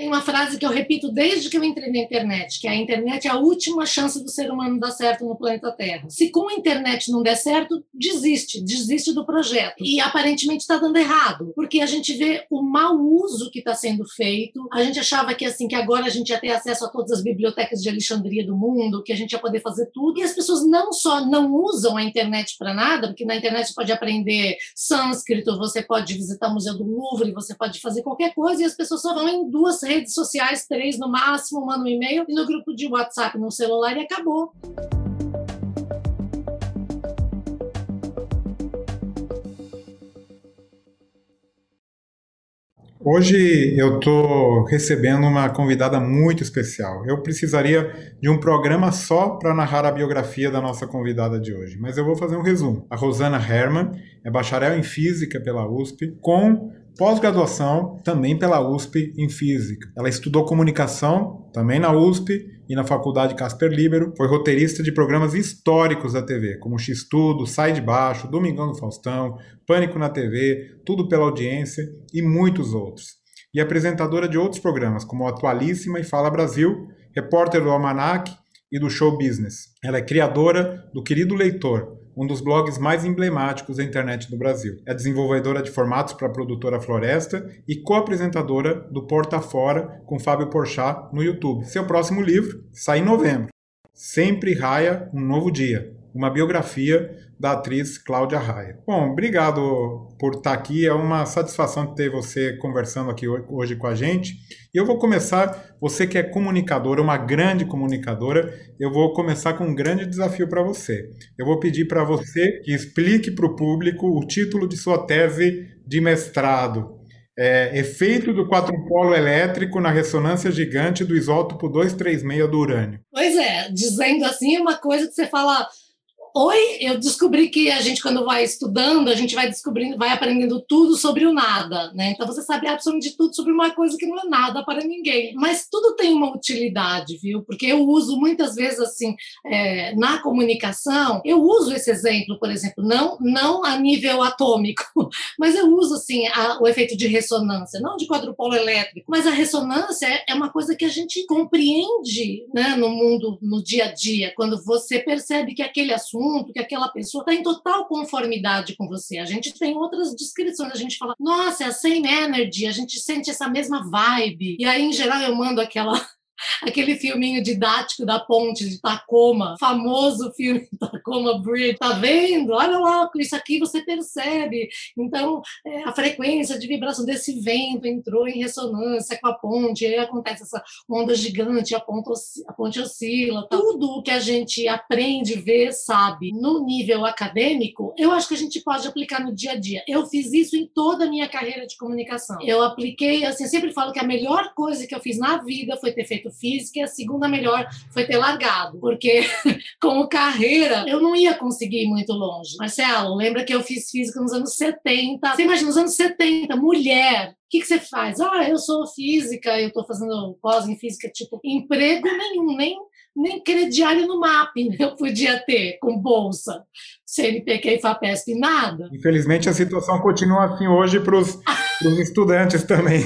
Tem uma frase que eu repito desde que eu entrei na internet, que a internet é a última chance do ser humano dar certo no planeta Terra. Se com a internet não der certo, desiste, desiste do projeto. E aparentemente está dando errado, porque a gente vê o mau uso que está sendo feito. A gente achava que assim que agora a gente ia ter acesso a todas as bibliotecas de Alexandria do mundo, que a gente ia poder fazer tudo. E as pessoas não só não usam a internet para nada, porque na internet você pode aprender sânscrito, você pode visitar o Museu do Louvre, você pode fazer qualquer coisa e as pessoas só vão em duas redes sociais, três no máximo, manda um e-mail e no grupo de WhatsApp no celular e acabou. Hoje eu estou recebendo uma convidada muito especial. Eu precisaria de um programa só para narrar a biografia da nossa convidada de hoje, mas eu vou fazer um resumo. A Rosana Herman é bacharel em Física pela USP, com pós-graduação também pela USP em Física. Ela estudou comunicação também na USP e na Faculdade Casper Libero. Foi roteirista de programas históricos da TV, como X-Tudo, Sai de Baixo, Domingão do Faustão, Pânico na TV, Tudo pela Audiência e muitos outros. E apresentadora de outros programas, como Atualíssima e Fala Brasil, repórter do Almanac e do Show Business. Ela é criadora do Querido Leitor, um dos blogs mais emblemáticos da internet do Brasil. É desenvolvedora de formatos para a produtora Floresta e co-apresentadora do Porta Fora com Fábio Porchat no YouTube. Seu próximo livro sai em novembro. Sempre raia um novo dia uma biografia da atriz Cláudia Raia. Bom, obrigado por estar aqui. É uma satisfação ter você conversando aqui hoje com a gente. E eu vou começar, você que é comunicadora, uma grande comunicadora, eu vou começar com um grande desafio para você. Eu vou pedir para você que explique para o público o título de sua tese de mestrado. É, efeito do quadrupolo elétrico na ressonância gigante do isótopo 236 do urânio. Pois é, dizendo assim é uma coisa que você fala Oi, eu descobri que a gente, quando vai estudando, a gente vai descobrindo, vai aprendendo tudo sobre o nada, né? Então você sabe absolutamente tudo sobre uma coisa que não é nada para ninguém. Mas tudo tem uma utilidade, viu? Porque eu uso muitas vezes assim é, na comunicação, eu uso esse exemplo, por exemplo, não não a nível atômico, mas eu uso assim a, o efeito de ressonância, não de quadrupolo elétrico, mas a ressonância é, é uma coisa que a gente compreende, né, no mundo, no dia a dia, quando você percebe que aquele assunto assunto, que aquela pessoa está em total conformidade com você. A gente tem outras descrições, a gente fala, nossa, é a same energy, a gente sente essa mesma vibe. E aí, em geral, eu mando aquela aquele filminho didático da ponte de Tacoma, famoso filme Tacoma Bridge. Tá vendo? Olha lá, isso aqui você percebe. Então, é, a frequência de vibração desse vento entrou em ressonância com a ponte, aí acontece essa onda gigante, a ponte, a ponte oscila. Tá? Tudo o que a gente aprende, vê, sabe, no nível acadêmico, eu acho que a gente pode aplicar no dia a dia. Eu fiz isso em toda a minha carreira de comunicação. Eu apliquei, assim, eu sempre falo que a melhor coisa que eu fiz na vida foi ter feito física e a segunda melhor foi ter largado, porque como carreira eu não ia conseguir ir muito longe. Marcelo, lembra que eu fiz física nos anos 70? Você imagina, nos anos 70, mulher, o que, que você faz? Ah, eu sou física, eu estou fazendo pós em física, tipo, emprego nenhum, nem, nem crediário no MAP né? eu podia ter com bolsa. CNPq e FAPESP, nada. Infelizmente, a situação continua assim hoje para os estudantes também.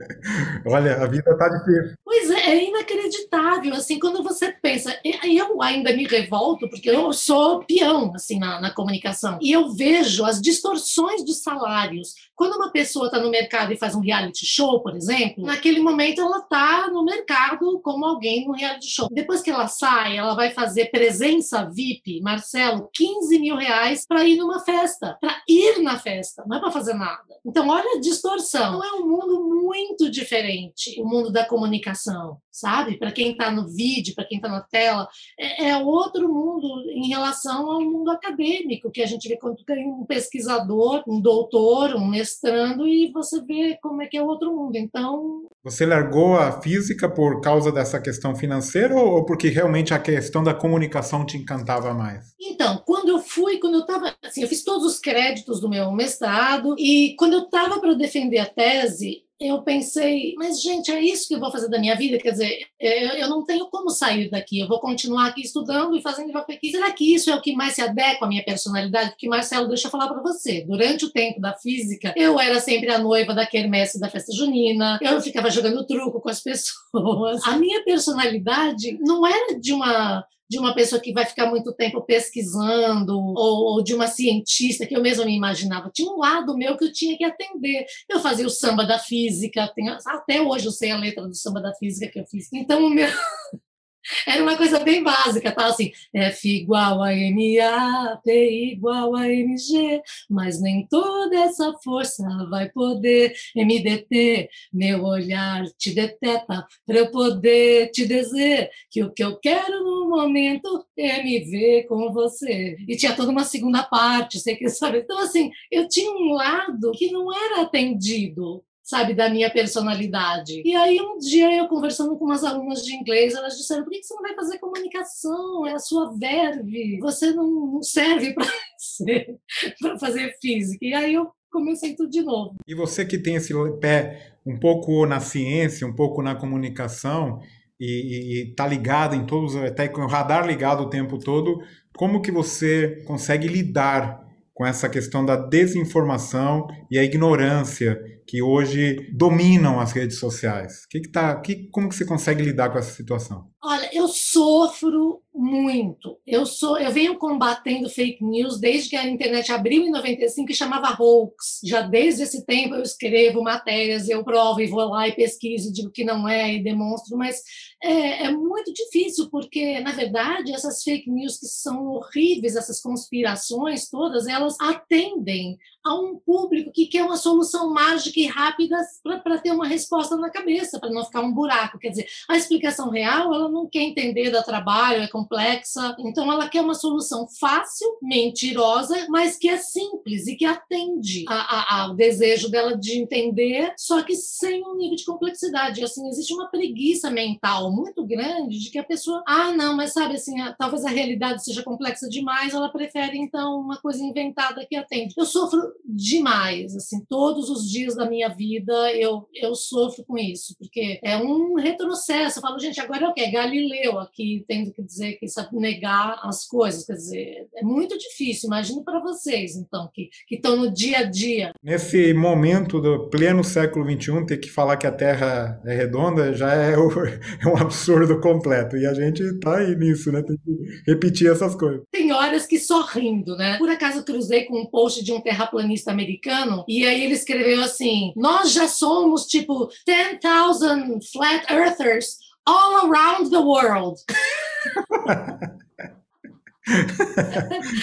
Olha, a vida tá difícil. Pois é, inacreditável, assim, quando você pensa, eu ainda me revolto, porque eu sou peão, assim, na, na comunicação, e eu vejo as distorções de salários. Quando uma pessoa está no mercado e faz um reality show, por exemplo, naquele momento ela está no mercado como alguém no reality show. Depois que ela sai, ela vai fazer presença VIP, Marcelo, 15 mil reais para ir numa festa, para ir na festa, não é para fazer nada. Então, olha a distorção. Não é um mundo muito diferente, o mundo da comunicação, sabe? Para quem está no vídeo, para quem está na tela, é, é, outro mundo em relação ao mundo acadêmico, que a gente vê quando tem um pesquisador, um doutor, um mestrando, e você vê como é que é outro mundo. Então. Você largou a física por causa dessa questão financeira ou porque realmente a questão da comunicação te encantava mais? Então, quando eu fui, quando eu estava assim, eu fiz todos os créditos do meu mestrado e quando eu estava para defender a tese, eu pensei, mas gente, é isso que eu vou fazer da minha vida? Quer dizer, eu não tenho como sair daqui, eu vou continuar aqui estudando e fazendo aqui. Será que isso é o que mais se adequa à minha personalidade? Porque, Marcelo, deixa eu falar para você, durante o tempo da física, eu era sempre a noiva da quermesse da festa junina, eu ficava jogando truco com as pessoas. A minha personalidade não era de uma de uma pessoa que vai ficar muito tempo pesquisando, ou, ou, de uma cientista que eu mesma me imaginava. Tinha um lado meu que eu tinha que atender. Eu fazia o samba da física, até hoje eu sei a letra do samba da física que eu fiz. Então, o meu. Era uma coisa bem básica, tá? Assim, F igual a MA, P igual a MG, mas nem toda essa força vai poder MDT, meu olhar te deteta, para eu poder te dizer que o que eu quero no momento é ver com você. E tinha toda uma segunda parte, você quer saber? Então, assim, eu tinha um lado que não era atendido sabe, da minha personalidade. E aí um dia eu conversando com umas alunas de inglês, elas disseram: por que você não vai fazer comunicação? É a sua verve. Você não serve para para fazer física. E aí eu comecei tudo de novo. E você que tem esse pé um pouco na ciência, um pouco na comunicação e está ligado em todos, até com o radar ligado o tempo todo, como que você consegue lidar com essa questão da desinformação e a ignorância que hoje dominam as redes sociais. Que que tá, que, como que você consegue lidar com essa situação? Olha, eu sofro muito. Eu sou, eu venho combatendo fake news desde que a internet abriu em 95 e chamava hoax. Já desde esse tempo eu escrevo matérias, eu provo e vou lá e pesquiso, digo que não é e demonstro, mas é, é muito difícil porque na verdade essas fake news que são horríveis, essas conspirações todas, elas atendem a um público que quer uma solução mágica e rápida para ter uma resposta na cabeça, para não ficar um buraco. Quer dizer, a explicação real ela não quer entender da trabalho, é complexa, então ela quer uma solução fácil, mentirosa, mas que é simples e que atende a, a, ao desejo dela de entender, só que sem um nível de complexidade. Assim, existe uma preguiça mental muito grande de que a pessoa, ah, não, mas sabe assim, a, talvez a realidade seja complexa demais, ela prefere então uma coisa inventada que atende. Eu sofro demais, assim, todos os dias da minha vida eu, eu sofro com isso, porque é um retrocesso. Eu falo, gente, agora é o quê? Galileu aqui tendo que dizer que sabe negar as coisas, quer dizer, é muito difícil. Imagino para vocês, então, que estão no dia a dia. Nesse momento do pleno século XXI, ter que falar que a Terra é redonda já é, o, é um absurdo completo. E a gente está aí nisso, né? Tem que repetir essas coisas. Tem horas que só rindo, né? Por acaso cruzei com um post de um terraplanista americano, e aí ele escreveu assim: Nós já somos tipo 10,000 flat earthers all around the world.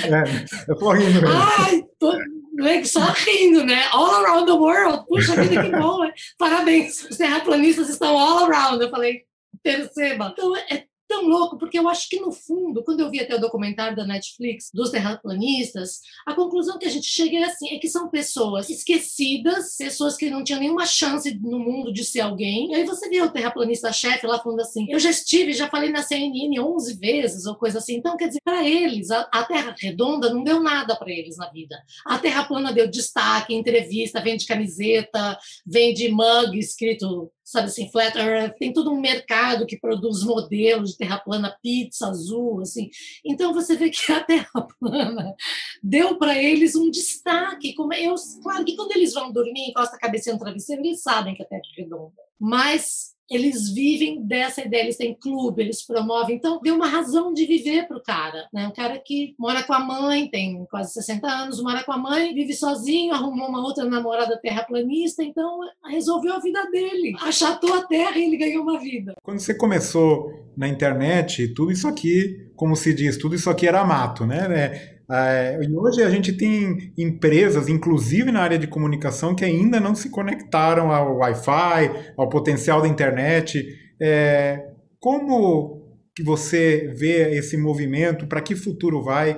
é, eu tô rindo mesmo. Ai, tô, né, só rindo, né? All around the world. Puxa vida, que bom, né? Parabéns, os terraplanistas estão all around. Eu falei, perceba. Então, é tão louco, porque eu acho que, no fundo, quando eu vi até o documentário da Netflix dos terraplanistas, a conclusão que a gente chega é assim, é que são pessoas esquecidas, pessoas que não tinham nenhuma chance no mundo de ser alguém. E aí você vê o terraplanista-chefe lá falando assim, eu já estive, já falei na CNN 11 vezes, ou coisa assim. Então, quer dizer, para eles, a, a Terra redonda não deu nada para eles na vida. A Terra plana deu destaque, entrevista, vende camiseta, vende mug escrito sabe assim, Flat Earth, tem todo um mercado que produz modelos de terra plana, pizza azul, assim. Então você vê que a terra plana deu para eles um destaque. Como eu, claro que quando eles vão dormir, encosta a cabeça no travesseiro, eles sabem que a terra é redonda. Mas eles vivem dessa ideia, eles têm clube, eles promovem. Então, deu uma razão de viver para o cara. Né? Um cara que mora com a mãe, tem quase 60 anos, mora com a mãe, vive sozinho, arrumou uma outra namorada terraplanista, então resolveu a vida dele. Achatou a terra e ele ganhou uma vida. Quando você começou na internet, tudo isso aqui, como se diz, tudo isso aqui era mato, né? É, e hoje a gente tem empresas, inclusive na área de comunicação, que ainda não se conectaram ao Wi-Fi, ao potencial da internet. É, como que você vê esse movimento? Para que futuro vai?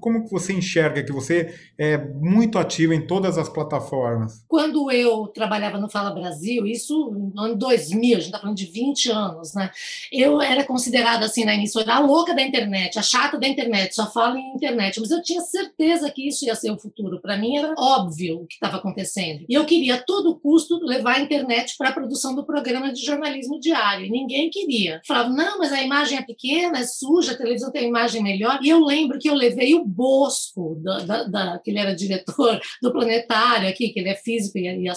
Como que você enxerga que você é muito ativa em todas as plataformas? Quando eu trabalhava no Fala Brasil, isso no ano 2000, a gente está falando de 20 anos, né? Eu era considerada assim na emissora a louca da internet, a chata da internet, só fala em internet, mas eu tinha certeza que isso ia ser o futuro. Para mim era óbvio o que estava acontecendo. E eu queria a todo custo levar a internet para a produção do programa de jornalismo diário. E ninguém queria. Falava, não, mas a imagem imagem é pequena, é suja, a televisão tem imagem melhor. E eu lembro que eu levei o Bosco, da, da, da que ele era diretor do Planetário aqui, que ele é físico e, e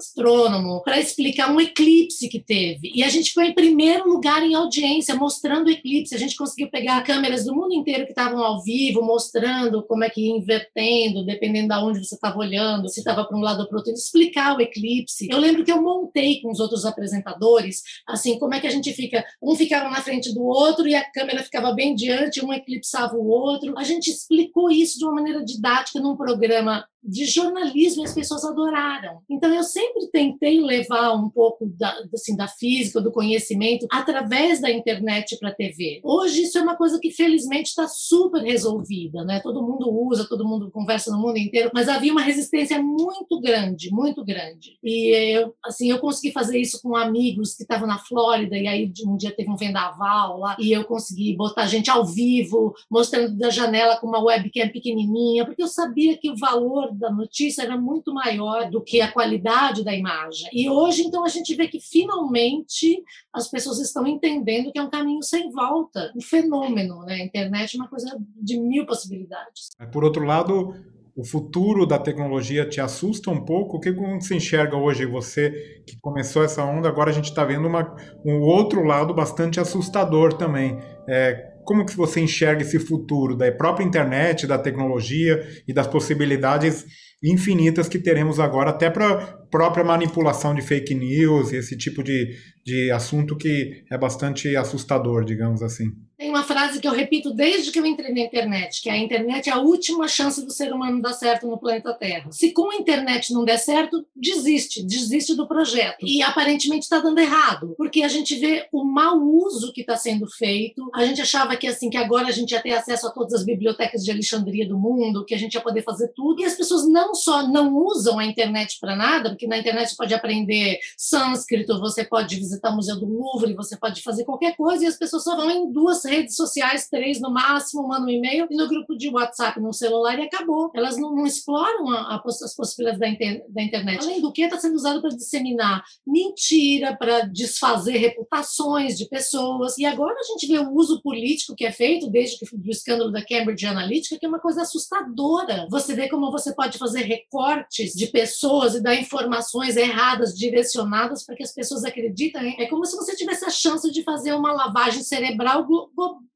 astrônomo, para explicar um eclipse que teve. E a gente foi em primeiro lugar em audiência, mostrando o eclipse. A gente conseguiu pegar câmeras do mundo inteiro que estavam ao vivo, mostrando como é que ia invertendo, dependendo de onde você estava olhando, se estava para um lado ou para o outro, explicar o eclipse. Eu lembro que eu montei com os outros apresentadores, assim, como é que a gente fica, um ficava na frente do outro e a câmera ficava bem diante, um eclipsava o outro. A gente explicou isso de uma maneira didática num programa de jornalismo as pessoas adoraram. Então eu sempre tentei levar um pouco da, assim, da física, do conhecimento através da internet para a TV. Hoje isso é uma coisa que felizmente está super resolvida, né? Todo mundo usa, todo mundo conversa no mundo inteiro, mas havia uma resistência muito grande, muito grande. E eu, assim, eu consegui fazer isso com amigos que estavam na Flórida e aí um dia teve um vendaval lá e eu consegui botar gente ao vivo, mostrando da janela com uma webcam pequenininha, porque eu sabia que o valor da notícia era muito maior do que a qualidade da imagem. E hoje, então, a gente vê que finalmente as pessoas estão entendendo que é um caminho sem volta, um fenômeno, né? A internet é uma coisa de mil possibilidades. Por outro lado, o futuro da tecnologia te assusta um pouco? O que você enxerga hoje, você que começou essa onda, agora a gente está vendo uma, um outro lado bastante assustador também. É, como que você enxerga esse futuro da própria internet, da tecnologia e das possibilidades infinitas que teremos agora, até para própria manipulação de fake news, esse tipo de, de assunto que é bastante assustador, digamos assim. Tem uma frase que eu repito desde que eu entrei na internet, que a internet é a última chance do ser humano dar certo no planeta Terra. Se com a internet não der certo, desiste, desiste do projeto. E aparentemente está dando errado, porque a gente vê o mau uso que está sendo feito. A gente achava que assim que agora a gente ia ter acesso a todas as bibliotecas de Alexandria do mundo, que a gente ia poder fazer tudo. E as pessoas não só não usam a internet para nada, porque na internet você pode aprender sânscrito, você pode visitar o Museu do Louvre, você pode fazer qualquer coisa, e as pessoas só vão em duas redes sociais, três no máximo, mandam um e-mail e no grupo de WhatsApp no celular e acabou. Elas não, não exploram a, a, as possibilidades da, inter, da, internet. Além do que, está sendo usado para disseminar mentira, para desfazer reputações de pessoas. E agora a gente vê o uso político que é feito desde que, escândalo da Cambridge Analytica, que é uma coisa assustadora. Você vê como você pode fazer recortes de pessoas e dar informações erradas, direcionadas para que as pessoas acreditem. É como se você tivesse a chance de fazer uma lavagem cerebral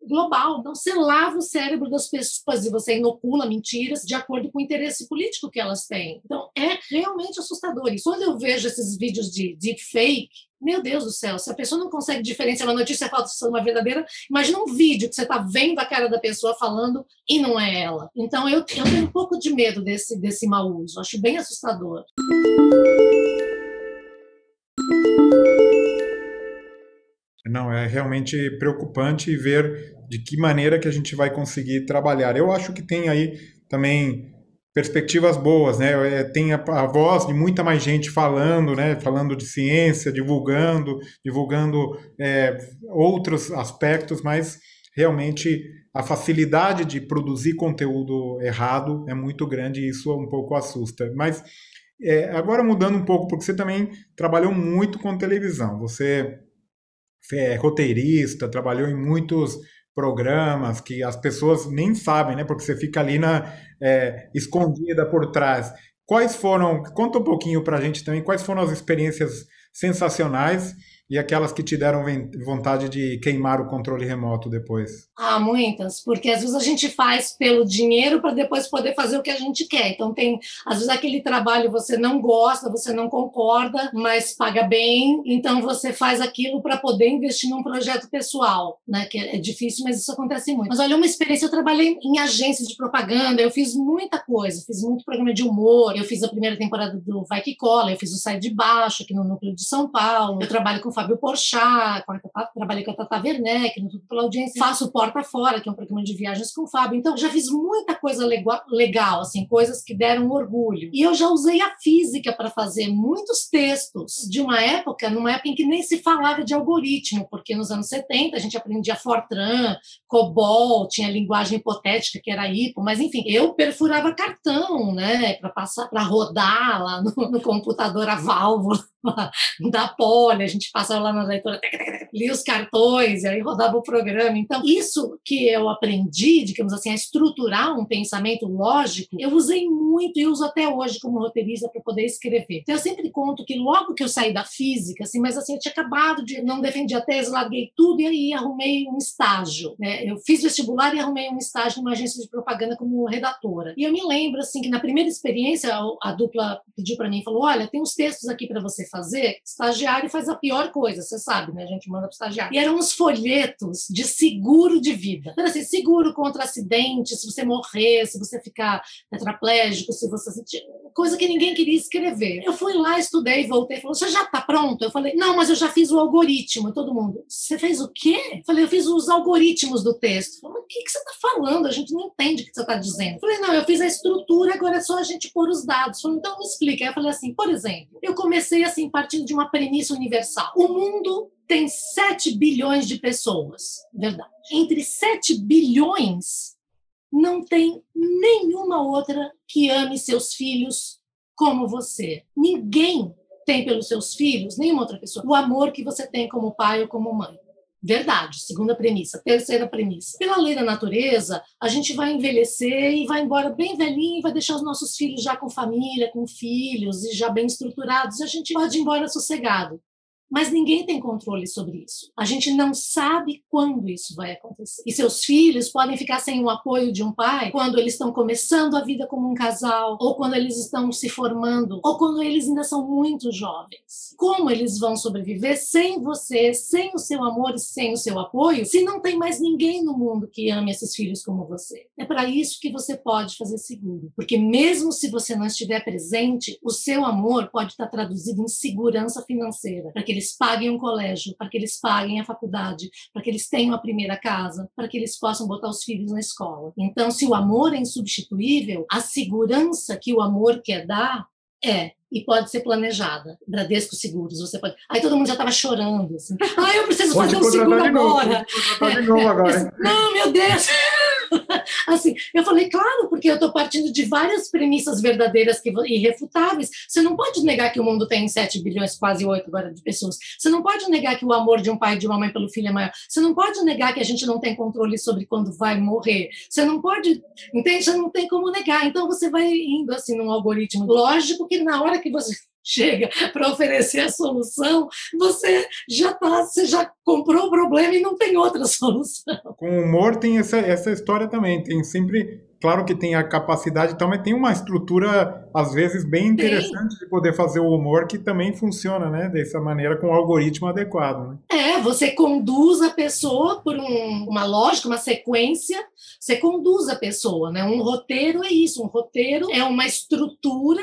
global. Então, você lava o cérebro das pessoas e você inocula mentiras de acordo com o interesse político que elas têm. Então, é realmente assustador. E quando eu vejo esses vídeos de deepfake, meu Deus do céu, se a pessoa não consegue diferenciar uma notícia falsa de uma verdadeira, imagina um vídeo que você está vendo a cara da pessoa falando e não é ela. Então, eu, eu tenho um pouco de medo desse, desse mau uso. Acho bem assustador. Não, é realmente preocupante ver de que maneira que a gente vai conseguir trabalhar. Eu acho que tem aí também perspectivas boas, né? É, tem a, a, voz de muita mais gente falando, né? Falando de ciência, divulgando, divulgando é, outros aspectos, mas realmente a facilidade de produzir conteúdo errado é muito grande e isso um pouco assusta. Mas é, agora mudando um pouco, porque você também trabalhou muito com televisão. Você é roteirista, trabalhou em muitos programas que as pessoas nem sabem, né? Porque você fica ali na é, escondida por trás. Quais foram? Conta um pouquinho para a gente também. Quais foram as experiências sensacionais e aquelas que te deram vontade de queimar o controle remoto depois? Ah, muitas, porque às vezes a gente faz pelo dinheiro para depois poder fazer o que a gente quer. Então tem, às vezes aquele trabalho você não gosta, você não concorda, mas paga bem, então você faz aquilo para poder investir num projeto pessoal, né? Que é difícil, mas isso acontece muito. Mas olha, uma experiência, eu trabalhei em agências de propaganda, eu fiz muita coisa, fiz muito programa de humor, eu fiz a primeira temporada do Vai Que Cola, eu fiz o Sai de Baixo aqui no núcleo de São Paulo, eu trabalho com Fábio Porchat, trabalhei com a Tata Werneck, no Tudo pela Audiência, faço Porta Fora, que é um programa de viagens com o Fábio. Então, já fiz muita coisa legal, assim, coisas que deram orgulho. E eu já usei a física para fazer muitos textos de uma época, numa época em que nem se falava de algoritmo, porque nos anos 70 a gente aprendia Fortran, COBOL, tinha linguagem hipotética que era IPO, mas enfim, eu perfurava cartão, né, para passar, para rodar lá no, no computador a válvula da Poli, a gente passava lá na leitura, lia os cartões e aí rodava o programa. Então, isso que eu aprendi, digamos assim, a estruturar um pensamento lógico, eu usei muito e uso até hoje como roteirista para poder escrever. Então, eu sempre conto que logo que eu saí da física, assim, mas assim, eu tinha acabado de, não defendi a tese, larguei tudo e aí arrumei um estágio. Né? Eu fiz vestibular e arrumei um estágio numa agência de propaganda como redatora. E eu me lembro, assim, que na primeira experiência, a, dupla pediu para mim, falou, olha, tem uns textos aqui para você fazer, estagiário faz a pior coisa, você sabe, né? A gente manda para estagiário. E eram uns folhetos de seguro de vida. Então, assim, seguro contra acidente, se você morrer, se você ficar tetraplégico, se você coisa que ninguém queria escrever. Eu fui lá, estudei, voltei, falou: "Você já está pronto?" Eu falei: "Não, mas eu já fiz o algoritmo". Todo mundo: "Você fez o quê?" Eu falei: "Eu fiz os algoritmos do texto". Falei: "Mas o que que você está falando? A gente não entende o que você está dizendo". Eu falei: "Não, eu fiz a estrutura, agora é só a gente pôr os dados". Falei: "Então me explica". Aí eu falei assim: "Por exemplo, eu comecei assim partindo de uma premissa universal. O mundo tem 7 bilhões de pessoas, verdade. Entre 7 bilhões, não tem nenhuma outra que ame seus filhos como você. Ninguém tem pelos seus filhos, nenhuma outra pessoa, o amor que você tem como pai ou como mãe. Verdade, segunda premissa. Terceira premissa. Pela lei da natureza, a gente vai envelhecer e vai embora bem velhinho e vai deixar os nossos filhos já com família, com filhos e já bem estruturados. E a gente pode ir embora sossegado mas ninguém tem controle sobre isso. A gente não sabe quando isso vai acontecer. E seus filhos podem ficar sem o apoio de um pai quando eles estão começando a vida como um casal, ou quando eles estão se formando, ou quando eles ainda são muito jovens. Como eles vão sobreviver sem você, sem o seu amor e sem o seu apoio, se não tem mais ninguém no mundo que ame esses filhos como você? É para isso que você pode fazer seguro, porque mesmo se você não estiver presente, o seu amor pode estar traduzido em segurança financeira, para que eles eles paguem um colégio, para que eles paguem a faculdade, para que eles tenham a primeira casa, para que eles possam botar os filhos na escola. Então, se o amor é insubstituível, a segurança que o amor quer dar é e pode ser planejada. Bradesco Seguros, você pode. Aí todo mundo já estava chorando. Assim. Ah, eu preciso pode fazer um seguro agora. Novo agora. Não, meu Deus. Assim, eu falei, claro, porque eu estou partindo de várias premissas verdadeiras que, irrefutáveis. Você não pode negar que o mundo tem 7 bilhões, quase 8 agora de pessoas. Você não pode negar que o amor de um pai e de uma mãe pelo filho é maior. Você não pode negar que a gente não tem controle sobre quando vai morrer. Você não pode, entende? Você não tem como negar. Então você vai indo assim num algoritmo. Lógico que na hora que você chega para oferecer a solução, você já tá, você já comprou o problema e não tem outra solução. Com humor tem essa, essa história também, tem sempre, claro que tem a capacidade e tal, mas tem uma estrutura às vezes bem interessante tem. de poder fazer o humor que também funciona, né, dessa maneira com o algoritmo adequado, né? É, você conduz a pessoa por um, uma lógica, uma sequência, você conduz a pessoa, né? Um roteiro é isso, um roteiro é uma estrutura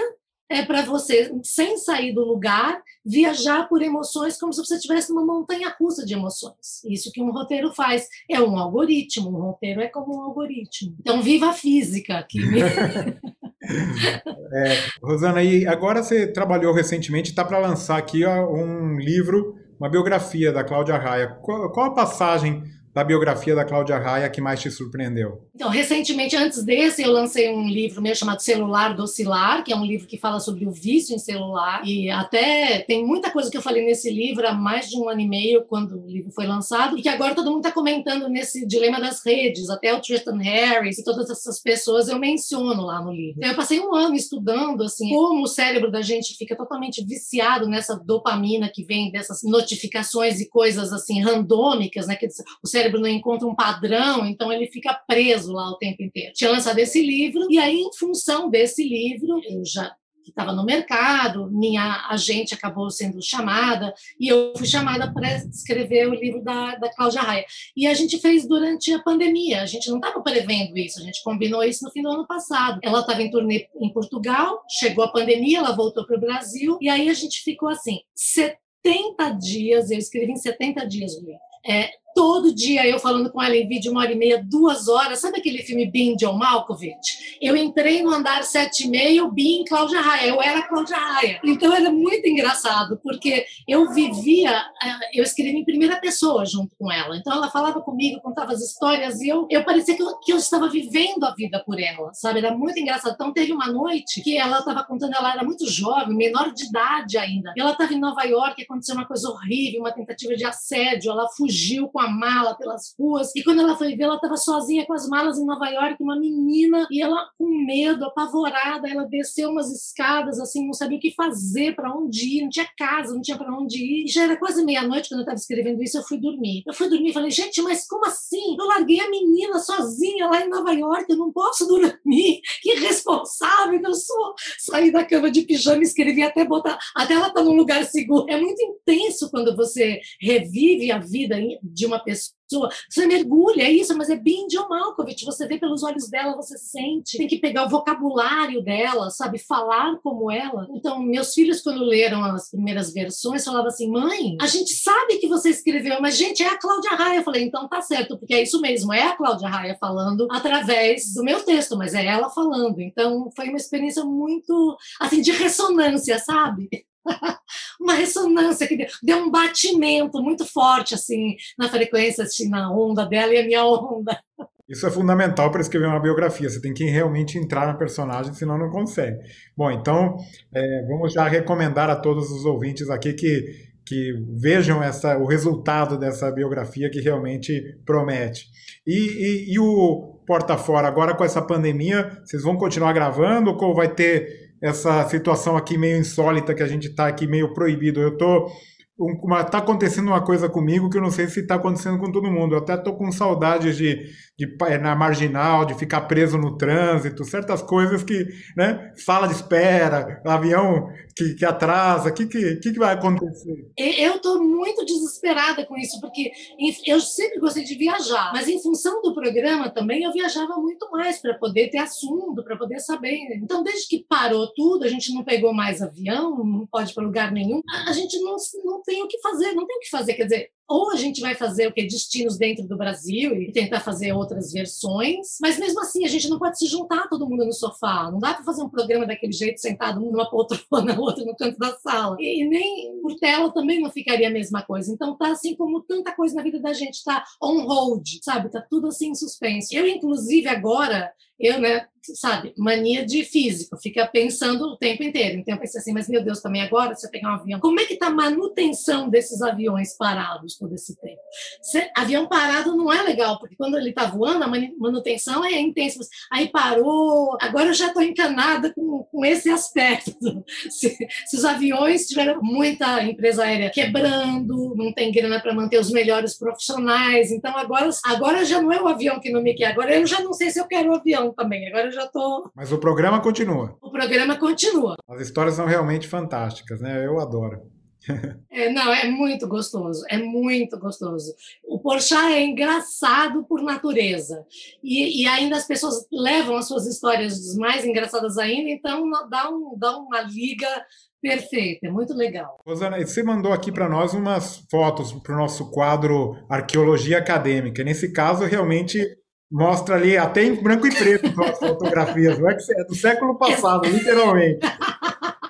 é para você, sem sair do lugar, viajar por emoções como se você estivesse numa montanha russa de emoções. Isso que um roteiro faz. É um algoritmo, um roteiro é como um algoritmo. Então, viva a física aqui. é, Rosana, e agora você trabalhou recentemente, está para lançar aqui ó, um livro, uma biografia da Cláudia Raia. Qual, qual a passagem da biografia da Cláudia Raia que mais te surpreendeu? Então, recentemente, antes desse, eu lancei um livro meu chamado Celular Docilar, que é um livro que fala sobre o vício em celular. E até tem muita coisa que eu falei nesse livro há mais de um ano e meio, quando o livro foi lançado, e que agora todo mundo está comentando nesse dilema das redes. Até o Tristan Harris e todas essas pessoas eu menciono lá no livro. Então, eu passei um ano estudando assim como o cérebro da gente fica totalmente viciado nessa dopamina que vem dessas notificações e coisas assim randômicas, né? Que o cérebro cérebro não encontra um padrão, então ele fica preso lá o tempo inteiro. Tinha lançado esse livro, e aí, em função desse livro, eu já estava no mercado, minha agente acabou sendo chamada e eu fui chamada para escrever o livro da, da Cláudia Raia. E a gente fez durante a pandemia, a gente não estava prevendo isso, a gente combinou isso no fim do ano passado. Ela estava em turnê em Portugal, chegou a pandemia, ela voltou para o Brasil e aí a gente ficou assim, 70 dias, eu escrevi em 70 dias, Luiz. É, todo dia eu falando com ela em vídeo, uma hora e meia, duas horas. Sabe aquele filme Bin John Malkovich? Eu entrei no andar sete e meio, Bin Cláudia Raia. Eu era Cláudia Raia. Então era muito engraçado, porque eu vivia, eh, eu escrevia em primeira pessoa junto com ela. Então ela falava comigo, contava as histórias e eu, eu parecia que eu, que eu estava vivendo a vida por ela, sabe? Era muito engraçado. Então teve uma noite que ela estava contando, ela era muito jovem, menor de idade ainda. Ela estava em Nova York, aconteceu uma coisa horrível, uma tentativa de assédio. Ela fugiu com a mala pelas ruas. E quando ela foi ver, ela estava sozinha com as malas em Nova York, uma menina, e ela com medo, apavorada, ela desceu umas escadas, assim, não sabia o que fazer, para onde ir, não tinha casa, não tinha para onde ir. E já era quase meia-noite quando eu estava escrevendo isso, eu fui dormir. Eu fui dormir e falei, gente, mas como assim? Eu larguei a menina sozinha lá em Nova York, eu não posso dormir. Que irresponsável que eu sou. Saí da cama de pijama escrevi até botar, até ela tá num lugar seguro. É muito intenso quando você revive a vida de uma pessoa você mergulha, é isso, mas é bem John Malkovich. Você vê pelos olhos dela, você sente. Tem que pegar o vocabulário dela, sabe? Falar como ela. Então, meus filhos, quando leram as primeiras versões, falavam assim: mãe, a gente sabe que você escreveu, mas, gente, é a Cláudia Raia. Eu falei: então tá certo, porque é isso mesmo, é a Cláudia Raia falando através do meu texto, mas é ela falando. Então, foi uma experiência muito, assim, de ressonância, sabe? uma ressonância que deu, deu, um batimento muito forte assim na frequência, assim, na onda dela e a minha onda. Isso é fundamental para escrever uma biografia. Você tem que realmente entrar na personagem, senão não consegue. Bom, então é, vamos já recomendar a todos os ouvintes aqui que, que vejam essa, o resultado dessa biografia que realmente promete. E, e, e o Porta Fora, agora com essa pandemia, vocês vão continuar gravando ou vai ter essa situação aqui meio insólita que a gente está aqui meio proibido. Eu tô uma, tá acontecendo uma coisa comigo que eu não sei se está acontecendo com todo mundo. Eu até tô com saudades de, de é, na marginal, de ficar preso no trânsito, certas coisas que, né? Sala de espera, avião que, que atrasa, o que, que, que vai acontecer? Eu estou muito desesperada com isso, porque eu sempre gostei de viajar, mas em função do programa também eu viajava muito mais para poder ter assunto, para poder saber. Então, desde que parou tudo, a gente não pegou mais avião, não pode para lugar nenhum, a gente não, não tem o que fazer, não tem o que fazer. Quer dizer, ou a gente vai fazer o que destinos dentro do Brasil e tentar fazer outras versões, mas mesmo assim a gente não pode se juntar todo mundo no sofá, não dá para fazer um programa daquele jeito sentado numa poltrona, outro no canto da sala. E nem por tela também não ficaria a mesma coisa. Então tá assim como tanta coisa na vida da gente tá on hold, sabe? Tá tudo assim em suspense. Eu inclusive agora eu, né, sabe, mania de físico, fica pensando o tempo inteiro. Então eu pensei assim, mas meu Deus, também agora, se eu pegar um avião, como é que está a manutenção desses aviões parados todo esse tempo? Se, avião parado não é legal, porque quando ele está voando, a manutenção é intensa. Aí parou, agora eu já estou encanada com, com esse aspecto. Se, se os aviões tiveram muita empresa aérea quebrando, não tem grana para manter os melhores profissionais, então agora, agora já não é o avião que não me quer, agora eu já não sei se eu quero o avião também, agora eu já tô. Mas o programa continua. O programa continua. As histórias são realmente fantásticas, né? Eu adoro. é, não, é muito gostoso, é muito gostoso. O Porchat é engraçado por natureza. E, e, ainda as pessoas levam as suas histórias mais engraçadas ainda, então dá, um, dá uma liga perfeita, é muito legal. Rosana, você mandou aqui para nós umas fotos para o nosso quadro Arqueologia Acadêmica. Nesse caso, realmente Mostra ali, até em branco e preto, as fotografias. Não é, que é do século passado, literalmente.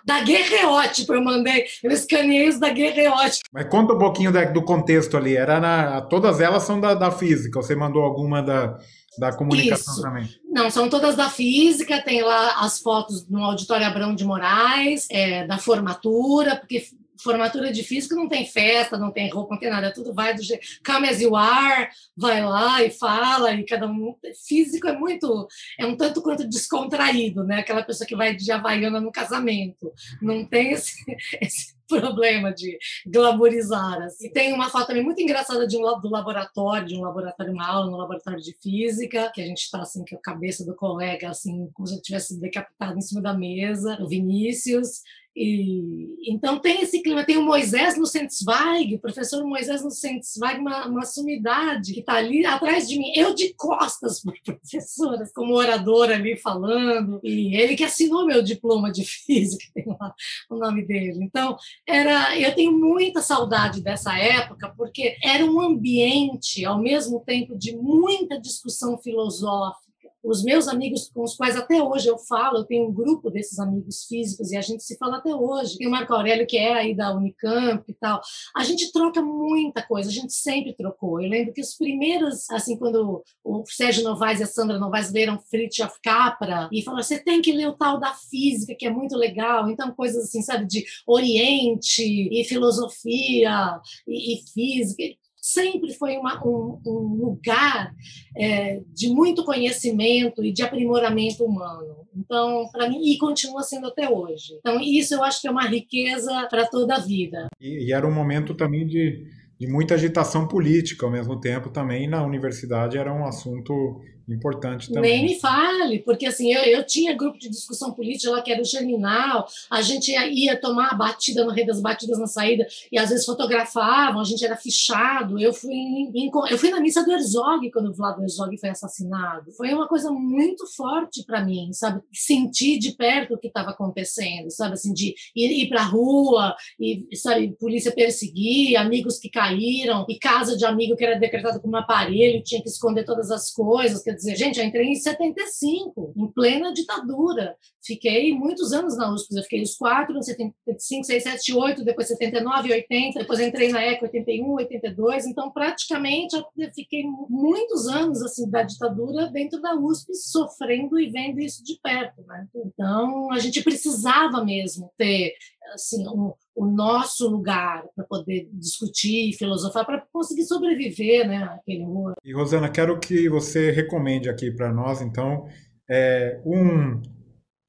da guerreótipo, eu mandei, eu escaneei os da guerreótipo. Mas conta um pouquinho da, do contexto ali. Era na, todas elas são da, da física. Você mandou alguma da, da comunicação Isso. também? Não, são todas da física. Tem lá as fotos no Auditório Abrão de Moraes, é, da formatura, porque formatura de físico não tem festa, não tem roupa, não tem nada, tudo vai do jeito. Come as you are, vai lá e fala, e cada um. Físico é muito. É um tanto quanto descontraído, né? Aquela pessoa que vai de Havaiana no casamento. Não tem esse, esse problema de glamorizar. Assim. Tem uma foto também muito engraçada de um, do laboratório, de um laboratório, uma aula no laboratório de física, que a gente está assim, com a cabeça do colega, assim, como se ele tivesse decapitado em cima da mesa, o Vinícius, E, então tem esse clima, tem o Moisés Lucenzweig, o professor Moisés Lucenzweig, uma, uma sumidade que está ali atrás de mim, eu de costas para professora, como oradora ali falando, e ele que assinou meu diploma de física, tem lá o nome dele. Então, era, eu tenho muita saudade dessa época, porque era um ambiente, ao mesmo tempo, de muita discussão filosófica, os meus amigos com os quais até hoje eu falo, eu tenho um grupo desses amigos físicos e a gente se fala até hoje. Tem o Marco Aurélio, que é aí da Unicamp e tal. A gente troca muita coisa, a gente sempre trocou. Eu lembro que os primeiros, assim, quando o Sérgio Novaes e a Sandra Novaes leram Fritjof Capra e falaram: você tem que ler o tal da física, que é muito legal. Então, coisas assim, sabe, de Oriente e filosofia e, e física sempre foi uma, um, um, lugar é, de muito conhecimento e de aprimoramento humano. Então, para mim, e continua sendo até hoje. Então, isso eu acho que é uma riqueza para toda a vida. E, e, era um momento também de, de muita agitação política ao mesmo tempo também na universidade era um assunto Importante também. Nem me fale, porque assim, eu, eu tinha grupo de discussão política lá que era o Germinal, a gente ia, ia tomar a batida no Rei das Batidas na saída e às vezes fotografavam, a gente era fichado. Eu fui, em, em, eu fui na missa do Herzog quando o Vlado Herzog foi assassinado. Foi uma coisa muito forte para mim, sabe? Sentir de perto o que estava acontecendo, sabe? Assim, de ir, ir para a rua e, sabe, polícia perseguir, amigos que caíram e casa de amigo que era decretado como aparelho, tinha que esconder todas as coisas. Quer dizer, gente, eu entrei em 75, em plena ditadura. Fiquei muitos anos na USP. Eu fiquei os quatro, 75, 6, 7, 8, depois 79, 80, depois entrei na ECA 81, 82. Então, praticamente, eu fiquei muitos anos assim da ditadura dentro da USP, sofrendo e vendo isso de perto. Né? Então, a gente precisava mesmo ter assim um, o nosso lugar para poder discutir e filosofar para conseguir sobreviver né aquele humor. E Rosana, quero que você recomende aqui para nós então é, um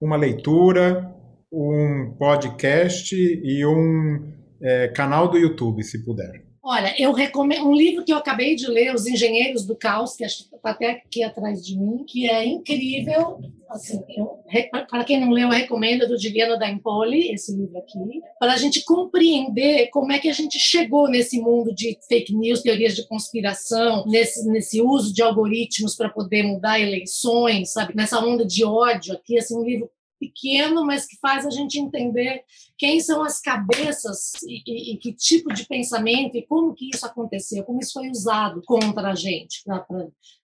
uma leitura, um podcast e um é, canal do YouTube, se puder. Olha, eu recomendo um livro que eu acabei de ler, Os Engenheiros do Caos, que está até aqui atrás de mim, que é incrível. Assim, para quem não leu, eu recomendo do Juliano da Empoli, esse livro aqui, para a gente compreender como é que a gente chegou nesse mundo de fake news, teorias de conspiração, nesse, nesse uso de algoritmos para poder mudar eleições, sabe? Nessa onda de ódio aqui, assim, um livro pequeno, mas que faz a gente entender quem são as cabeças e, e, e, que tipo de pensamento e como que isso aconteceu, como isso foi usado contra a gente para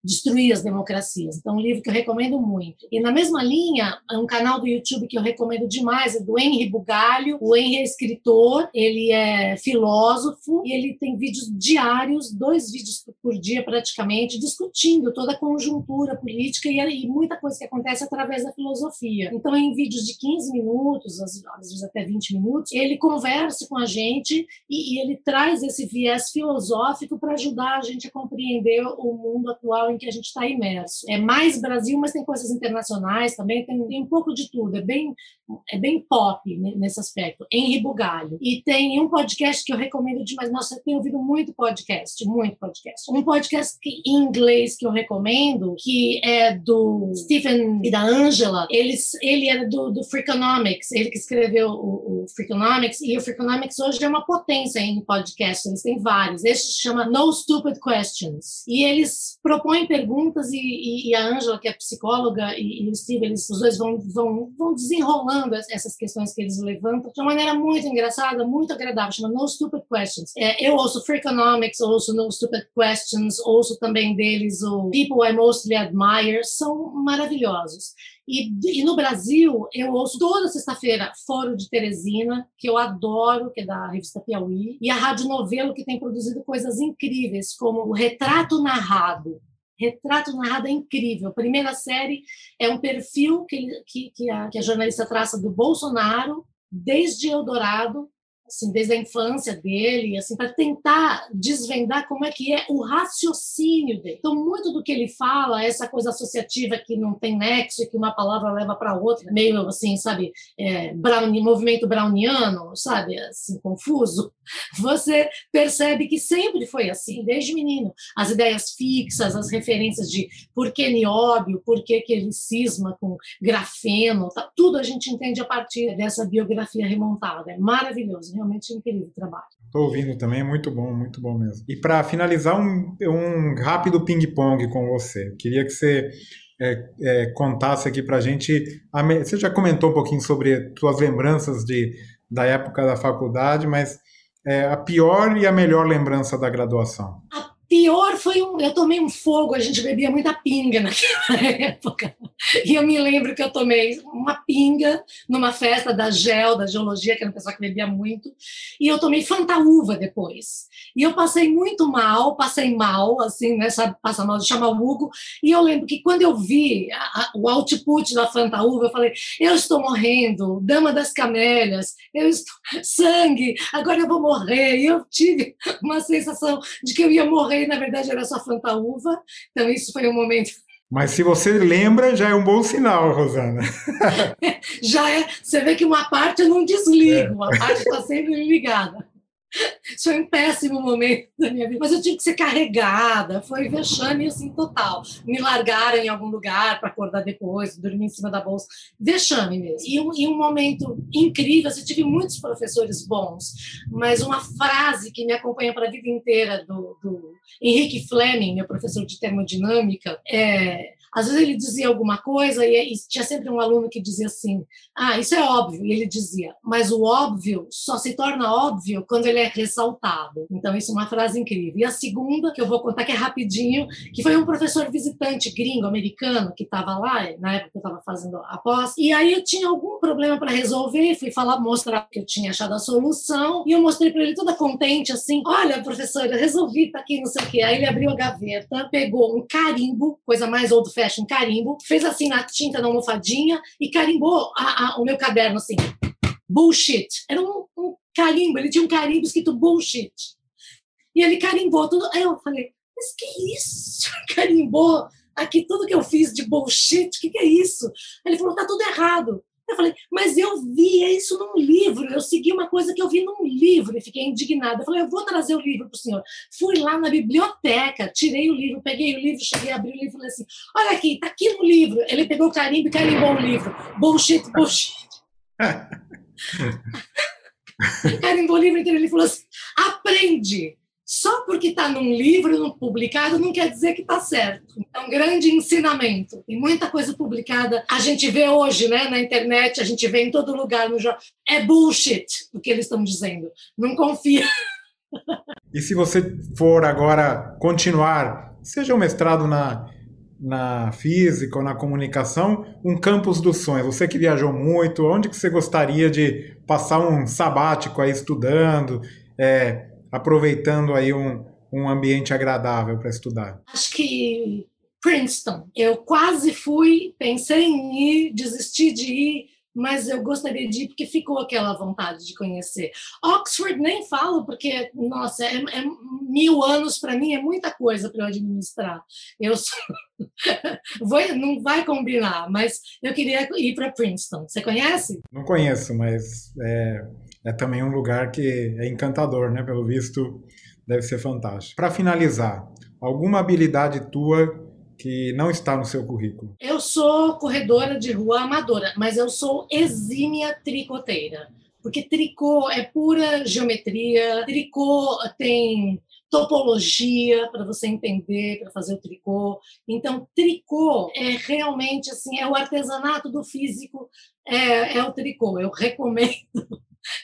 destruir as democracias. Então, um livro que eu recomendo muito. E na mesma linha, um canal do YouTube que eu recomendo demais é do Henry Bugalho. O Henry é escritor, ele é filósofo e ele tem vídeos diários, dois vídeos por dia praticamente, discutindo toda a conjuntura política e, e muita coisa que acontece através da filosofia. Então, em vídeos de 15 minutos, às vezes até 20 minutos, ele conversa com a gente e, e ele traz esse viés filosófico para ajudar a gente a compreender o mundo atual em que a gente está imerso. É mais Brasil, mas tem coisas internacionais também, tem, tem um pouco de tudo. É bem, é bem pop nesse aspecto. Henri Bugalho. E tem um podcast que eu recomendo demais. Nossa, eu tenho ouvido muito podcast, muito podcast. Um podcast que, em inglês que eu recomendo, que é do Stephen e da Angela. Eles, ele era do, do Freakonomics, ele que escreveu o, o Freakonomics, e o Freakonomics hoje é uma potência em podcast, eles têm vários. Esse se chama No Stupid Questions. E eles propõem perguntas e, e, e a Angela, que é psicóloga, e, e o Steve, os dois vão, vão, vão desenrolando essas questões que eles levantam de uma maneira muito engraçada, muito agradável, chama No Stupid Questions. É, eu ouço Freakonomics, ouço No Stupid Questions, ouço também deles o People I Mostly Admire, são maravilhosos. E, e, no Brasil, eu ouço toda sexta-feira Fórum de Teresina, que eu adoro, que é da revista Piauí, e a Rádio Novelo, que tem produzido coisas incríveis, como o Retrato Narrado. Retrato Narrado é incrível. A primeira série é um perfil que, que, que, a, que a jornalista traça do Bolsonaro, desde Eldorado, assim, desde a infância dele, assim, para tentar desvendar como é que é o raciocínio dele. Então, muito do que ele fala, essa coisa associativa que não tem nexo, que uma palavra leva para outra, meio assim, sabe, é, brownie, movimento browniano, sabe, assim, confuso, você percebe que sempre foi assim, desde menino. As ideias fixas, as referências de por que nióbio, por que, que ele cisma com grafeno, tá, tudo a gente entende a partir dessa biografia remontada. É maravilhoso realmente incrível o trabalho. Estou ouvindo também, é muito bom, muito bom mesmo. E para finalizar, um, um rápido ping-pong com você. Queria que você é, é, contasse aqui para a gente. Você já comentou um pouquinho sobre suas lembranças de, da época da faculdade, mas é, a pior e a melhor lembrança da graduação? A Pior foi um. Eu tomei um fogo, a gente bebia muita pinga naquela época. E eu me lembro que eu tomei uma pinga numa festa da GEL, da geologia, que era uma pessoa que bebia muito, e eu tomei fantaúva depois. E eu passei muito mal, passei mal, assim, né? Sabe, passa mal, chama o Hugo. E eu lembro que quando eu vi a, a, o output da fantaúva, eu falei: eu estou morrendo, dama das camélias, eu estou. sangue, agora eu vou morrer. E eu tive uma sensação de que eu ia morrer aí, na verdade, era só fantaúva. Então, isso foi um momento. Mas se você lembra, já é um bom sinal, Rosana. já é. Você vê que uma parte eu não desligo, uma parte está sempre ligada. Foi um péssimo momento da minha vida, mas eu tive que ser carregada, foi vexame assim total. Me largaram em algum lugar para acordar depois, dormir em cima da bolsa, vexame mesmo. E um, e um momento incrível, assim, eu tive muitos professores bons, mas uma frase que me acompanha para a vida inteira do, do Henrique Fleming, meu professor de termodinâmica, é às vezes ele dizia alguma coisa e, e, tinha sempre um aluno que dizia assim: Ah, isso é óbvio. E ele dizia: Mas o óbvio só se torna óbvio quando ele é ressaltado. Então, isso é uma frase incrível. E a segunda, que eu vou contar que é rapidinho, que foi um professor visitante gringo americano que estava lá, na época que eu estava fazendo a pós, e aí eu tinha algum problema para resolver, fui falar, mostrar que eu tinha achado a solução, e eu mostrei para ele toda contente, assim: Olha, professor, resolvi, tá aqui, não sei o quê. Aí ele abriu a gaveta, pegou um carimbo, coisa mais old fecha um carimbo, fez assim na tinta, na almofadinha e carimbou a, a, o meu caderno assim. Bullshit. Era um, um carimbo, ele tinha um carimbo escrito bullshit. E ele carimbou tudo. Aí eu falei, mas que isso? Carimbou aqui tudo que eu fiz de bullshit, o que, que é isso? Aí ele falou, tá tudo errado. Eu falei, mas eu vi isso num livro, eu segui uma coisa que eu vi num livro e fiquei indignada. Eu falei, eu vou trazer o livro para o senhor. Fui lá na biblioteca, tirei o livro, peguei o livro, cheguei, abri o livro e falei assim: olha aqui, está aqui no livro. Ele pegou o carimbo e carimbou o livro. Bullshit, bullshit. carimbou o livro inteiro. Ele falou assim: aprende só porque está num livro publicado não quer dizer que está certo. É um grande ensinamento. Tem muita coisa publicada. A gente vê hoje né, na internet, a gente vê em todo lugar no jornal. É bullshit o que eles estão dizendo. Não confia. E se você for agora continuar, seja um mestrado na, na física ou na comunicação, um campus dos sonhos. Você que viajou muito, onde que você gostaria de passar um sabático aí estudando? É, aproveitando aí um, um ambiente agradável para estudar? Acho que Princeton. Eu quase fui, pensei em ir, desisti de ir, mas eu gostaria de ir porque ficou aquela vontade de conhecer. Oxford nem falo, porque, nossa, é, é mil anos para mim, é muita coisa para eu administrar. Eu sou... Vou, não vai combinar, mas eu queria ir para Princeton. Você conhece? Não conheço, mas é, é também um lugar que é encantador, né? Pelo visto, deve ser fantástico. Para finalizar, alguma habilidade tua que não está no seu currículo? Eu sou corredora de rua amadora, mas eu sou exímia tricoteira. Porque tricô é pura geometria, tricô tem topologia para você entender, para fazer o tricô. Então, tricô é realmente assim, é o artesanato do físico, é, é o tricô. Eu recomendo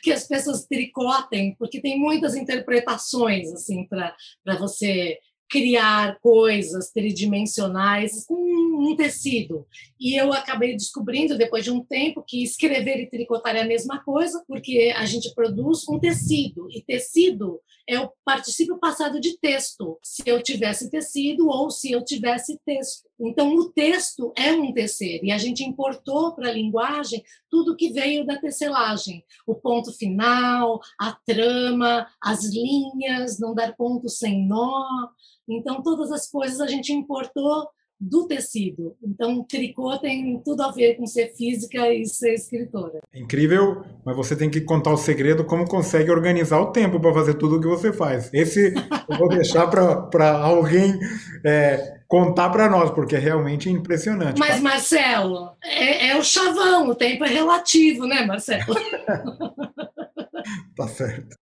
que as pessoas tricotem, porque tem muitas interpretações assim para você criar coisas tridimensionais com um tecido. E eu acabei descobrindo, depois de um tempo, que escrever e tricotar é a mesma coisa, porque a gente produz um tecido, e tecido é o particípio passado de texto, se eu tivesse tecido ou se eu tivesse texto. Então, o texto é um tecer, e a gente importou para a linguagem tudo que veio da tecelagem: o ponto final, a trama, as linhas, não dar ponto sem nó. Então, todas as coisas a gente importou do tecido. Então, tricô tem tudo a ver com ser física e ser escritora. Incrível, mas você tem que contar o segredo como consegue organizar o tempo para fazer tudo o que você faz. Esse eu vou deixar para alguém é, contar para nós, porque é realmente impressionante. Mas, Marcelo, é, é o chavão, o tempo é relativo, né, Marcelo? tá certo.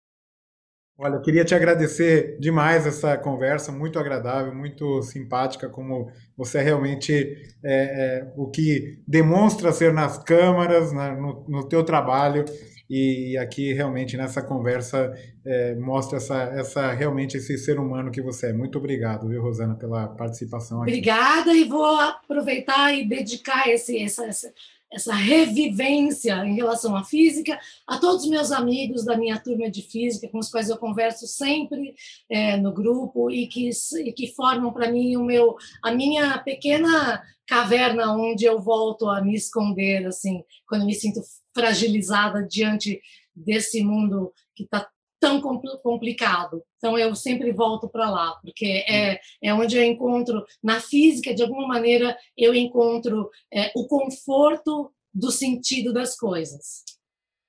Olha, eu queria te agradecer demais essa conversa, muito agradável, muito simpática, como você é realmente é, é, o que demonstra ser nas câmaras, na, no, no teu trabalho, e aqui realmente nessa conversa é, mostra essa, essa realmente esse ser humano que você é. Muito obrigado, viu, Rosana, pela participação aqui. Obrigada e vou aproveitar e dedicar esse, essa, essa essa revivência em relação à física, a todos os meus amigos da minha turma de física, com os quais eu converso sempre é, no grupo e que, e que formam para mim o meu, a minha pequena caverna onde eu volto a me esconder, assim, quando me sinto fragilizada diante desse mundo que está tão complicado. Então eu sempre volto para lá, porque é, é onde eu encontro, na física, de alguma maneira, eu encontro é, o conforto do sentido das coisas.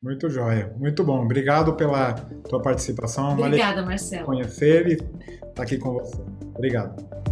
Muito jóia, muito bom. Obrigado pela tua participação. Obrigada, Marcelo. Conhecer e estar tá aqui com você. Obrigado.